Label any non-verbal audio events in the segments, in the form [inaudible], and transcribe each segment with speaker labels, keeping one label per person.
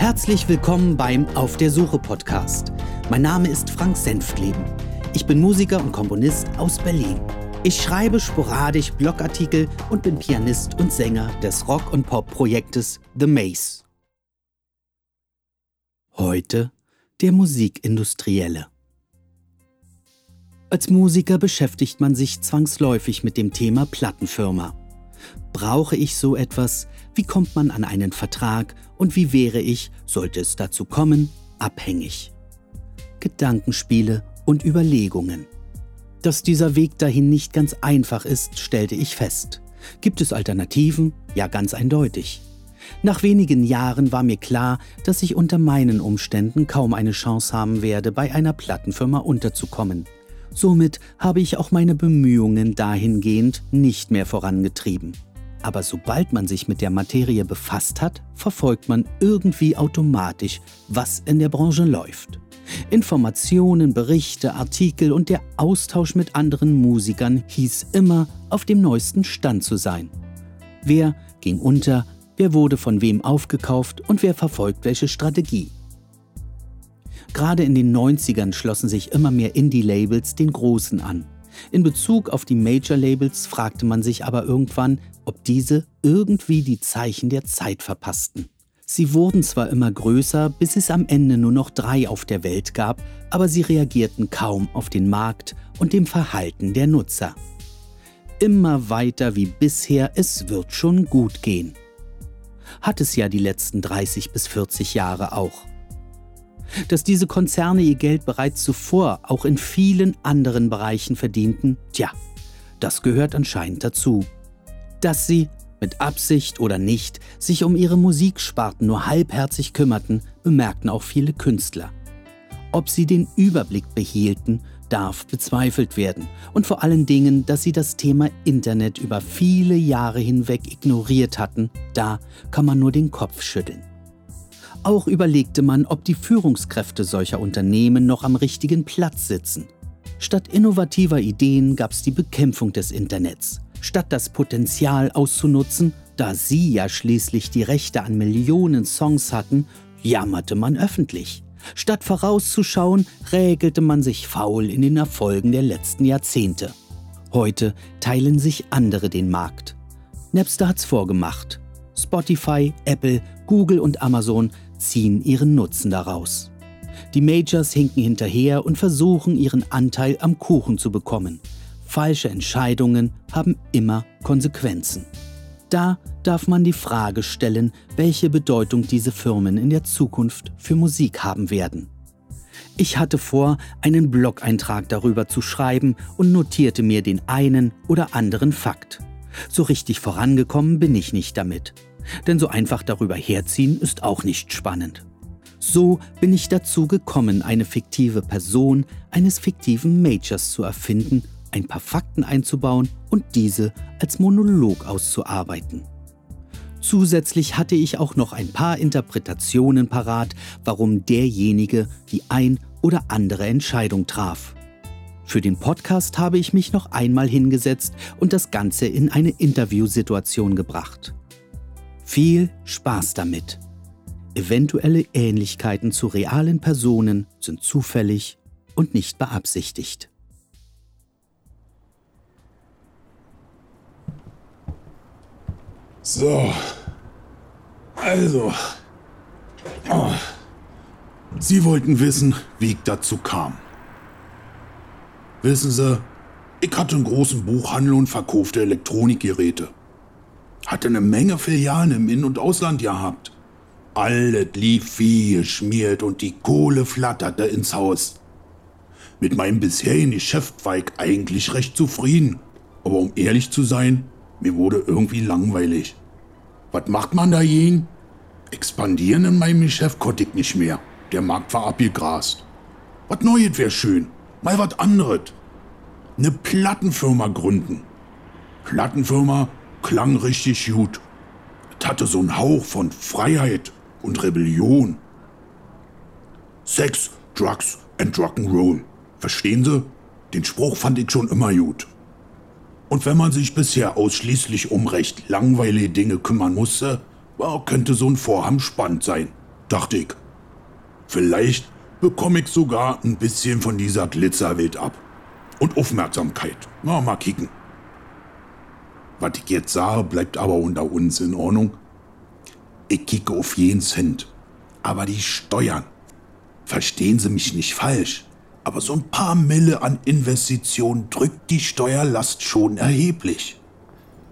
Speaker 1: Herzlich willkommen beim Auf der Suche Podcast. Mein Name ist Frank Senftleben. Ich bin Musiker und Komponist aus Berlin. Ich schreibe sporadisch Blogartikel und bin Pianist und Sänger des Rock- und Pop-Projektes The Maze. Heute der Musikindustrielle. Als Musiker beschäftigt man sich zwangsläufig mit dem Thema Plattenfirma. Brauche ich so etwas? Wie kommt man an einen Vertrag? Und wie wäre ich, sollte es dazu kommen, abhängig? Gedankenspiele und Überlegungen. Dass dieser Weg dahin nicht ganz einfach ist, stellte ich fest. Gibt es Alternativen? Ja, ganz eindeutig. Nach wenigen Jahren war mir klar, dass ich unter meinen Umständen kaum eine Chance haben werde, bei einer Plattenfirma unterzukommen. Somit habe ich auch meine Bemühungen dahingehend nicht mehr vorangetrieben. Aber sobald man sich mit der Materie befasst hat, verfolgt man irgendwie automatisch, was in der Branche läuft. Informationen, Berichte, Artikel und der Austausch mit anderen Musikern hieß immer, auf dem neuesten Stand zu sein. Wer ging unter, wer wurde von wem aufgekauft und wer verfolgt welche Strategie. Gerade in den 90ern schlossen sich immer mehr Indie-Labels den Großen an. In Bezug auf die Major-Labels fragte man sich aber irgendwann, ob diese irgendwie die Zeichen der Zeit verpassten. Sie wurden zwar immer größer, bis es am Ende nur noch drei auf der Welt gab, aber sie reagierten kaum auf den Markt und dem Verhalten der Nutzer. Immer weiter wie bisher, es wird schon gut gehen. Hat es ja die letzten 30 bis 40 Jahre auch. Dass diese Konzerne ihr Geld bereits zuvor auch in vielen anderen Bereichen verdienten, tja, das gehört anscheinend dazu. Dass sie, mit Absicht oder nicht, sich um ihre Musiksparten nur halbherzig kümmerten, bemerkten auch viele Künstler. Ob sie den Überblick behielten, darf bezweifelt werden. Und vor allen Dingen, dass sie das Thema Internet über viele Jahre hinweg ignoriert hatten, da kann man nur den Kopf schütteln. Auch überlegte man, ob die Führungskräfte solcher Unternehmen noch am richtigen Platz sitzen. Statt innovativer Ideen gab es die Bekämpfung des Internets. Statt das Potenzial auszunutzen, da sie ja schließlich die Rechte an Millionen Songs hatten, jammerte man öffentlich. Statt vorauszuschauen, räkelte man sich faul in den Erfolgen der letzten Jahrzehnte. Heute teilen sich andere den Markt. Napster hat's vorgemacht. Spotify, Apple, Google und Amazon ziehen ihren Nutzen daraus. Die Majors hinken hinterher und versuchen ihren Anteil am Kuchen zu bekommen. Falsche Entscheidungen haben immer Konsequenzen. Da darf man die Frage stellen, welche Bedeutung diese Firmen in der Zukunft für Musik haben werden. Ich hatte vor, einen Blog-Eintrag darüber zu schreiben und notierte mir den einen oder anderen Fakt. So richtig vorangekommen bin ich nicht damit. Denn so einfach darüber herziehen ist auch nicht spannend. So bin ich dazu gekommen, eine fiktive Person eines fiktiven Majors zu erfinden, ein paar Fakten einzubauen und diese als Monolog auszuarbeiten. Zusätzlich hatte ich auch noch ein paar Interpretationen parat, warum derjenige die ein oder andere Entscheidung traf. Für den Podcast habe ich mich noch einmal hingesetzt und das Ganze in eine Interviewsituation gebracht. Viel Spaß damit. Eventuelle Ähnlichkeiten zu realen Personen sind zufällig und nicht beabsichtigt.
Speaker 2: So, also, oh. Sie wollten wissen, wie ich dazu kam. Wissen Sie, ich hatte einen großen Buchhandel und verkaufte Elektronikgeräte. Hatte eine Menge Filialen im In- und Ausland gehabt. Alles lief wie geschmiert und die Kohle flatterte ins Haus. Mit meinem bisherigen Geschäft war ich eigentlich recht zufrieden. Aber um ehrlich zu sein, mir wurde irgendwie langweilig. Was macht man da jeden? Expandieren in meinem Geschäft konnte ich nicht mehr. Der Markt war abgegrast. Was Neues wäre schön. Mal was anderes. Eine Plattenfirma gründen. Plattenfirma klang richtig gut. Es hatte so einen Hauch von Freiheit und Rebellion. Sex, Drugs and Rock'n'Roll. Verstehen Sie? Den Spruch fand ich schon immer gut. Und wenn man sich bisher ausschließlich um recht langweilige Dinge kümmern musste, könnte so ein Vorhaben spannend sein. dachte ich. Vielleicht bekomme ich sogar ein bisschen von dieser Glitzerwelt ab. Und Aufmerksamkeit. Na, mal kicken. Was ich jetzt sage, bleibt aber unter uns in Ordnung. Ich kicke auf jeden Cent. Aber die Steuern. Verstehen Sie mich nicht falsch. Aber so ein paar Mille an Investitionen drückt die Steuerlast schon erheblich.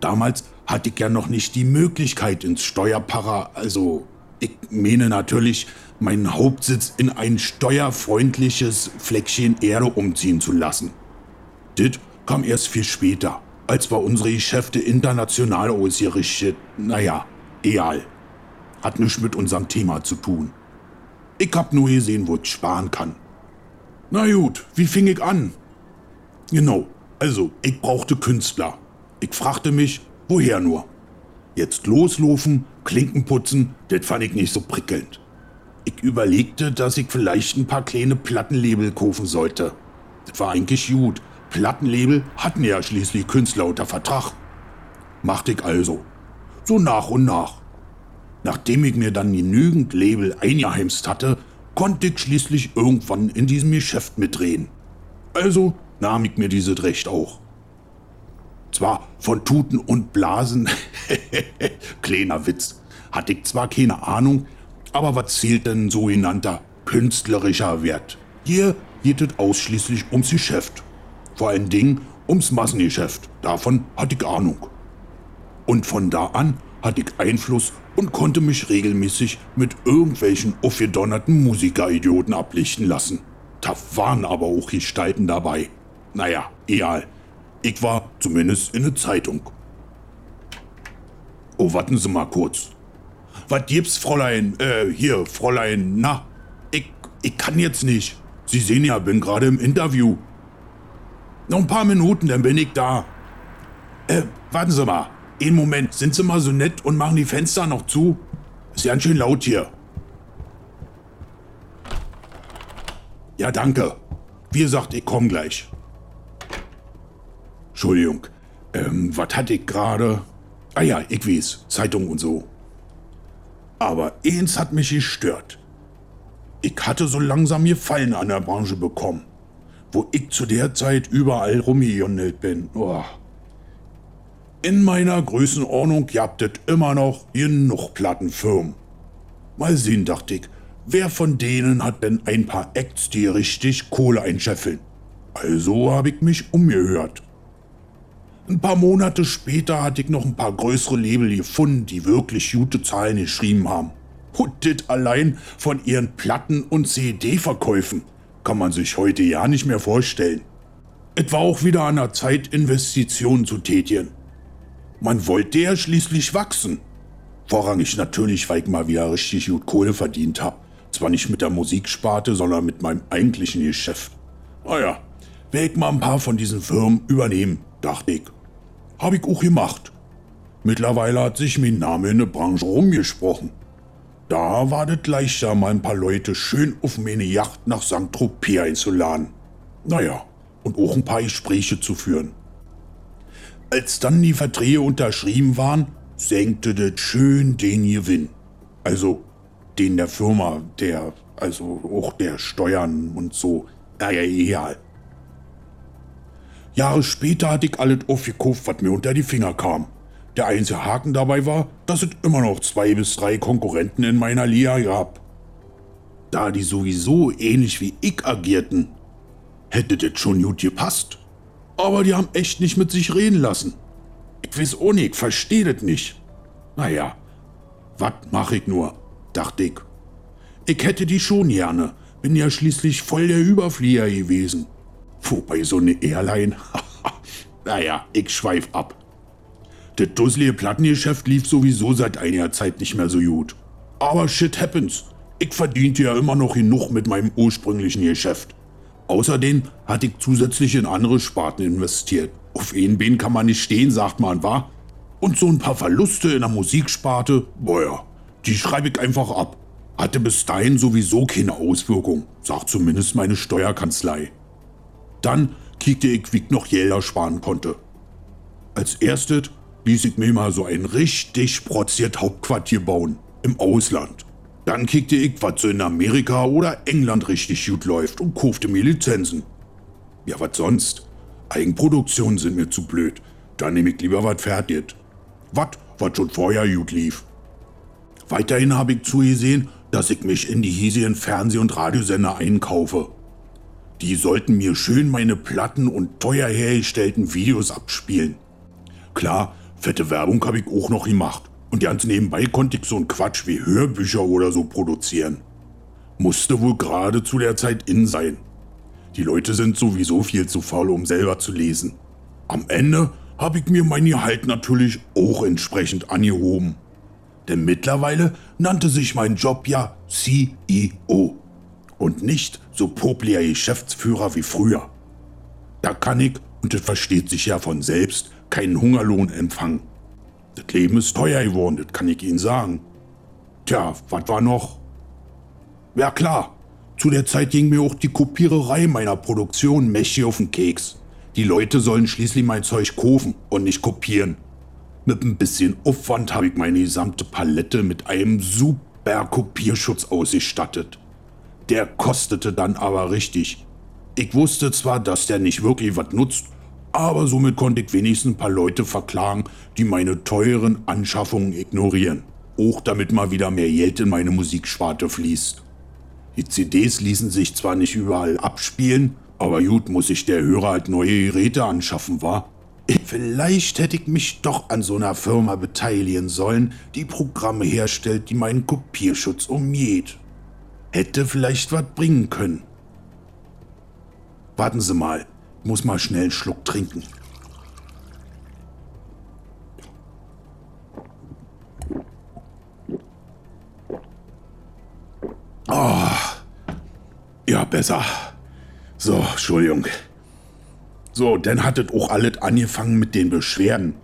Speaker 2: Damals hatte ich ja noch nicht die Möglichkeit ins Steuerpara, also ich meine natürlich, meinen Hauptsitz in ein steuerfreundliches Fleckchen Erde umziehen zu lassen. Dit kam erst viel später als wir unsere Geschäfte international ausgerichtet. Naja, egal. Hat nichts mit unserem Thema zu tun. Ich hab nur gesehen, wo ich sparen kann. Na gut, wie fing ich an? Genau, also ich brauchte Künstler. Ich fragte mich, woher nur? Jetzt loslaufen, Klinken putzen, das fand ich nicht so prickelnd. Ich überlegte, dass ich vielleicht ein paar kleine Plattenlabel kaufen sollte. Das war eigentlich gut, Plattenlabel hatten ja schließlich Künstler unter Vertrag. Machte ich also. So nach und nach. Nachdem ich mir dann genügend Label eingeheimst hatte, konnte ich schließlich irgendwann in diesem Geschäft mitdrehen. Also nahm ich mir dieses Recht auch. Zwar von Tuten und Blasen, [laughs] kleiner Witz, hatte ich zwar keine Ahnung, aber was zählt denn sogenannter künstlerischer Wert? Hier geht es ausschließlich ums Geschäft. Vor allen Dingen ums Massengeschäft. Davon hatte ich Ahnung. Und von da an hatte ich Einfluss und konnte mich regelmäßig mit irgendwelchen aufgedonnerten Musikeridioten ablichten lassen. Da waren aber auch Gestalten dabei. Naja, egal. Ich war zumindest in der Zeitung. Oh, warten Sie mal kurz. Was gibt's, Fräulein? Äh, hier, Fräulein, na? Ich, ich kann jetzt nicht. Sie sehen ja, bin gerade im Interview. Noch ein paar Minuten, dann bin ich da. Äh, warten Sie mal. Einen Moment, sind Sie mal so nett und machen die Fenster noch zu? Ist ja ganz schön laut hier. Ja, danke. Wie gesagt, ich komm gleich. Entschuldigung. Ähm, was hatte ich gerade? Ah ja, ich weiß, Zeitung und so. Aber eins hat mich gestört. Ich hatte so langsam Gefallen an der Branche bekommen wo ich zu der Zeit überall rumgejonelt bin. Oh. In meiner Größenordnung habt es immer noch genug Plattenfirmen. Mal sehen, dachte ich, wer von denen hat denn ein paar Acts, die richtig Kohle einscheffeln? Also habe ich mich umgehört. Ein paar Monate später hatte ich noch ein paar größere Label gefunden, die wirklich gute Zahlen geschrieben haben. Und das allein von ihren Platten- und CD-Verkäufen kann man sich heute ja nicht mehr vorstellen. Es war auch wieder an der Zeit, Investitionen zu tätigen. Man wollte ja schließlich wachsen. Vorrangig natürlich, weil ich mal wieder richtig gut Kohle verdient habe. Zwar nicht mit der Musiksparte, sondern mit meinem eigentlichen Geschäft. Naja, werde ich mal ein paar von diesen Firmen übernehmen, dachte ich. Hab ich auch gemacht. Mittlerweile hat sich mein Name in der Branche rumgesprochen. Da war das leichter, mal ein paar Leute schön auf meine Yacht nach St. Tropez einzuladen. Naja, und auch ein paar Gespräche zu führen. Als dann die Verträge unterschrieben waren, senkte das schön den Gewinn. Also den der Firma, der, also auch der Steuern und so. Naja, egal. Jahre später hatte ich alles aufgekauft, was mir unter die Finger kam. Der einzige Haken dabei war, dass es immer noch zwei bis drei Konkurrenten in meiner Liga gab. Da die sowieso ähnlich wie ich agierten, hätte das schon gut gepasst. Aber die haben echt nicht mit sich reden lassen. Ich weiß auch nicht, ich verstehe das nicht. Naja, was mach ich nur, dachte ich. Ich hätte die schon gerne, bin ja schließlich voll der Überflieger gewesen. Wobei so eine Airline, [laughs] naja, ich schweif ab. Das dusselige Plattengeschäft lief sowieso seit einiger Zeit nicht mehr so gut. Aber shit happens. Ich verdiente ja immer noch genug mit meinem ursprünglichen Geschäft. Außerdem hatte ich zusätzlich in andere Sparten investiert. Auf einen Bein kann man nicht stehen, sagt man, wa? Und so ein paar Verluste in der Musiksparte, boah, die schreibe ich einfach ab. Hatte bis dahin sowieso keine Auswirkung, sagt zumindest meine Steuerkanzlei. Dann kickte ich, wie ich noch Gelder sparen konnte. Als erstes ließ ich mir mal so ein richtig sprotziert Hauptquartier bauen. Im Ausland. Dann kickte ich, was so in Amerika oder England richtig gut läuft und kaufte mir Lizenzen. Ja, was sonst? Eigenproduktionen sind mir zu blöd. Dann nehme ich lieber was fertig. Was, was schon vorher gut lief. Weiterhin habe ich zugesehen, dass ich mich in die hiesigen Fernseh- und Radiosender einkaufe. Die sollten mir schön meine Platten und teuer hergestellten Videos abspielen. Klar, fette Werbung habe ich auch noch gemacht. Und ganz nebenbei konnte ich so einen Quatsch wie Hörbücher oder so produzieren. Musste wohl gerade zu der Zeit in sein. Die Leute sind sowieso viel zu faul, um selber zu lesen. Am Ende habe ich mir mein Gehalt natürlich auch entsprechend angehoben. Denn mittlerweile nannte sich mein Job ja CEO und nicht so populär Geschäftsführer wie früher. Da kann ich, und das versteht sich ja von selbst, keinen Hungerlohn empfangen. Das Leben ist teuer geworden, das kann ich Ihnen sagen. Tja, was war noch? Ja klar, zu der Zeit ging mir auch die Kopiererei meiner Produktion mächtig auf den Keks. Die Leute sollen schließlich mein Zeug kaufen und nicht kopieren. Mit ein bisschen Aufwand habe ich meine gesamte Palette mit einem super Kopierschutz ausgestattet. Der kostete dann aber richtig. Ich wusste zwar, dass der nicht wirklich was nutzt, aber somit konnte ich wenigstens ein paar Leute verklagen, die meine teuren Anschaffungen ignorieren. Auch damit mal wieder mehr Geld in meine Musiksparte fließt. Die CDs ließen sich zwar nicht überall abspielen, aber gut muss sich der Hörer halt neue Geräte anschaffen, war. Vielleicht hätte ich mich doch an so einer Firma beteiligen sollen, die Programme herstellt, die meinen Kopierschutz umgeht. Hätte vielleicht was bringen können. Warten Sie mal, ich muss mal schnell einen Schluck trinken. Oh, ja, besser. So, Entschuldigung. So, dann hattet auch alles angefangen mit den Beschwerden.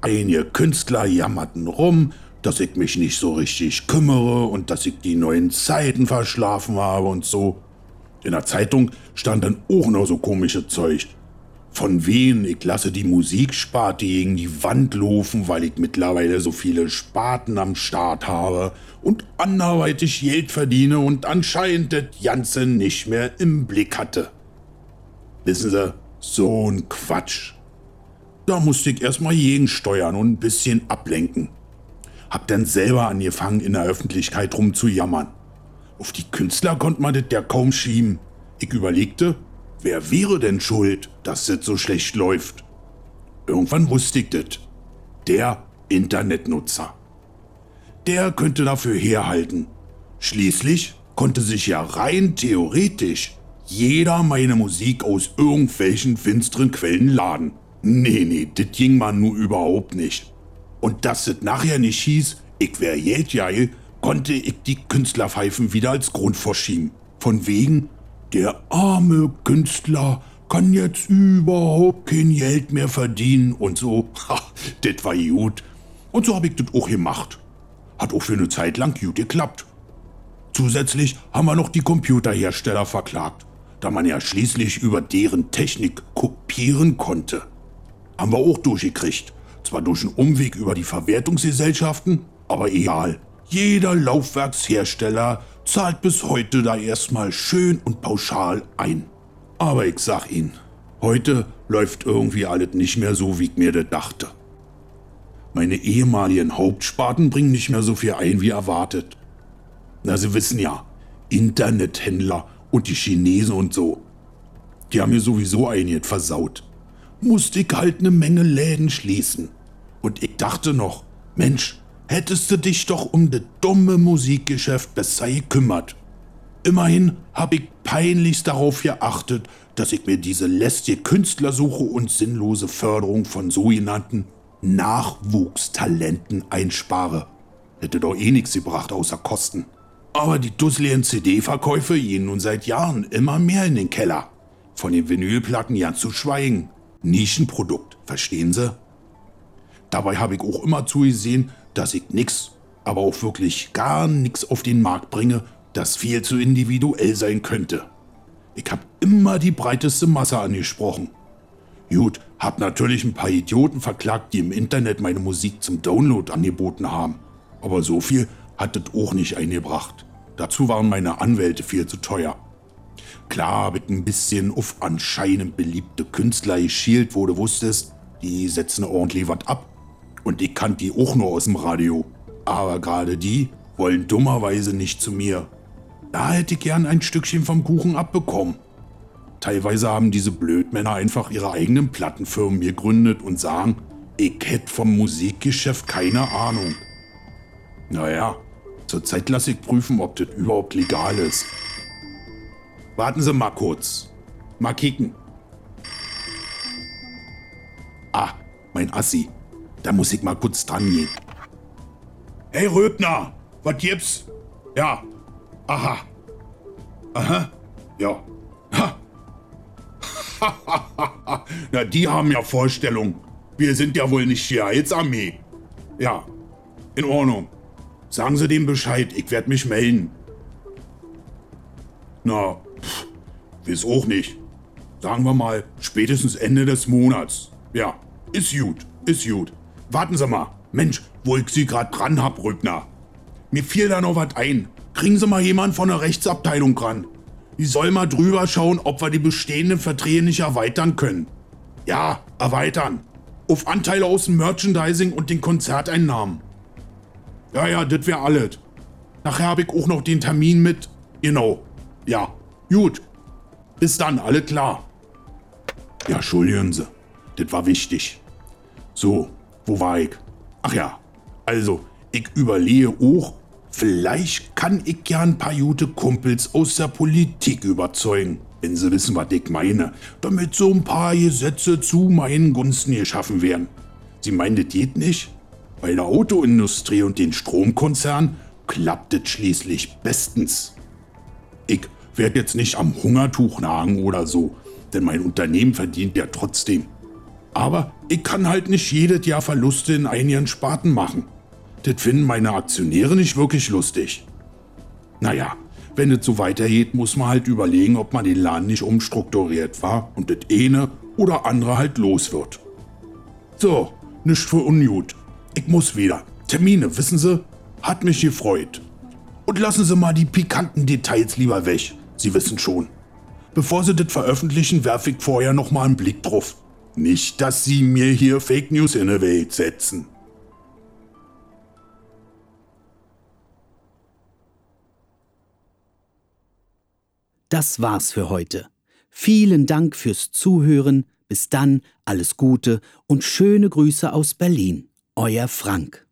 Speaker 2: Einige Künstler jammerten rum, dass ich mich nicht so richtig kümmere und dass ich die neuen Zeiten verschlafen habe und so. In der Zeitung stand dann auch noch so komische Zeug. Von wem ich lasse die Musiksparte gegen die Wand laufen, weil ich mittlerweile so viele Sparten am Start habe und anderweitig Geld verdiene und anscheinend das Ganze nicht mehr im Blick hatte. Wissen Sie, so ein Quatsch. Da musste ich erstmal gegensteuern und ein bisschen ablenken. Hab dann selber angefangen, in der Öffentlichkeit rumzujammern. Auf die Künstler konnte man das ja kaum schieben. Ich überlegte, wer wäre denn schuld, dass das so schlecht läuft? Irgendwann wusste ich das. Der Internetnutzer. Der könnte dafür herhalten. Schließlich konnte sich ja rein theoretisch jeder meine Musik aus irgendwelchen finsteren Quellen laden. Nee, nee, das ging man nur überhaupt nicht. Und dass es nachher nicht hieß, ich wär geldgeil, konnte ich die Künstlerpfeifen wieder als Grund verschieben. Von wegen, der arme Künstler kann jetzt überhaupt kein Geld mehr verdienen und so. Ha, das war gut. Und so hab ich das auch gemacht. Hat auch für eine Zeit lang gut geklappt. Zusätzlich haben wir noch die Computerhersteller verklagt, da man ja schließlich über deren Technik kopieren konnte. Haben wir auch durchgekriegt. Zwar durch einen Umweg über die Verwertungsgesellschaften, aber egal. Jeder Laufwerkshersteller zahlt bis heute da erstmal schön und pauschal ein. Aber ich sag Ihnen, heute läuft irgendwie alles nicht mehr so, wie ich mir das dachte. Meine ehemaligen Hauptsparten bringen nicht mehr so viel ein wie erwartet. Na, Sie wissen ja, Internethändler und die Chinesen und so. Die haben mir sowieso einiges versaut. Musste ich halt eine Menge Läden schließen. Und ich dachte noch, Mensch, hättest du dich doch um das dumme Musikgeschäft besser gekümmert. Immerhin habe ich peinlichst darauf geachtet, dass ich mir diese lästige Künstlersuche und sinnlose Förderung von sogenannten Nachwuchstalenten einspare. Hätte doch eh nichts gebracht außer Kosten. Aber die dusseligen CD-Verkäufe gehen nun seit Jahren immer mehr in den Keller. Von den Vinylplatten ja zu schweigen. Nischenprodukt, verstehen Sie? Dabei habe ich auch immer zugesehen, dass ich nix, aber auch wirklich gar nix auf den Markt bringe, das viel zu individuell sein könnte. Ich habe immer die breiteste Masse angesprochen. Gut, hab natürlich ein paar Idioten verklagt, die im Internet meine Musik zum Download angeboten haben. Aber so viel hat es auch nicht eingebracht. Dazu waren meine Anwälte viel zu teuer. Klar hab ich ein bisschen auf anscheinend beliebte Künstler geschielt, wo du wusstest, die setzen ordentlich was ab. Und ich kannte die auch nur aus dem Radio. Aber gerade die wollen dummerweise nicht zu mir. Da hätte ich gern ein Stückchen vom Kuchen abbekommen. Teilweise haben diese Blödmänner einfach ihre eigenen Plattenfirmen gegründet und sagen, ich hätte vom Musikgeschäft keine Ahnung. Naja, zurzeit lasse ich prüfen, ob das überhaupt legal ist. Warten Sie mal kurz. Mal kicken. Ah, mein Assi. Da muss ich mal kurz dran gehen. Hey Röbner, was gibt's? Ja. Aha. Aha. Ja. Ha. [laughs] Na, die haben ja Vorstellung. Wir sind ja wohl nicht die Heilsarmee. Ja. In Ordnung. Sagen Sie dem Bescheid, ich werde mich melden. Na, pff, weiß auch nicht. Sagen wir mal, spätestens Ende des Monats. Ja, ist gut, ist gut. Warten Sie mal. Mensch, wo ich Sie gerade dran hab, Rübner. Mir fiel da noch was ein. Kriegen Sie mal jemanden von der Rechtsabteilung ran. Die soll mal drüber schauen, ob wir die bestehenden Verträge nicht erweitern können. Ja, erweitern. Auf Anteile aus dem Merchandising und den Konzerteinnahmen. Ja, ja, das wär alles. Nachher habe ich auch noch den Termin mit. Genau. Ja, gut. Bis dann, alle klar. Ja, entschuldigen Sie. Das war wichtig. So, wo war ich? Ach ja, also, ich überlege auch, vielleicht kann ich ja ein paar gute Kumpels aus der Politik überzeugen, wenn sie wissen, was ich meine, damit so ein paar Gesetze zu meinen Gunsten geschaffen werden. Sie meinen, das geht nicht? Bei der Autoindustrie und den Stromkonzernen klappt es schließlich bestens. Ich werde jetzt nicht am Hungertuch nagen oder so, denn mein Unternehmen verdient ja trotzdem. Aber ich kann halt nicht jedes Jahr Verluste in einigen Sparten machen. Das finden meine Aktionäre nicht wirklich lustig. Naja, wenn es so weitergeht, muss man halt überlegen, ob man den Laden nicht umstrukturiert war und das eine oder andere halt los wird. So, nicht für ungut. Ich muss wieder. Termine, wissen Sie? Hat mich gefreut. Und lassen Sie mal die pikanten Details lieber weg. Sie wissen schon. Bevor Sie das veröffentlichen, werfe ich vorher noch mal einen Blick drauf. Nicht, dass Sie mir hier Fake News in die Welt setzen.
Speaker 1: Das war's für heute. Vielen Dank fürs Zuhören. Bis dann, alles Gute und schöne Grüße aus Berlin. Euer Frank.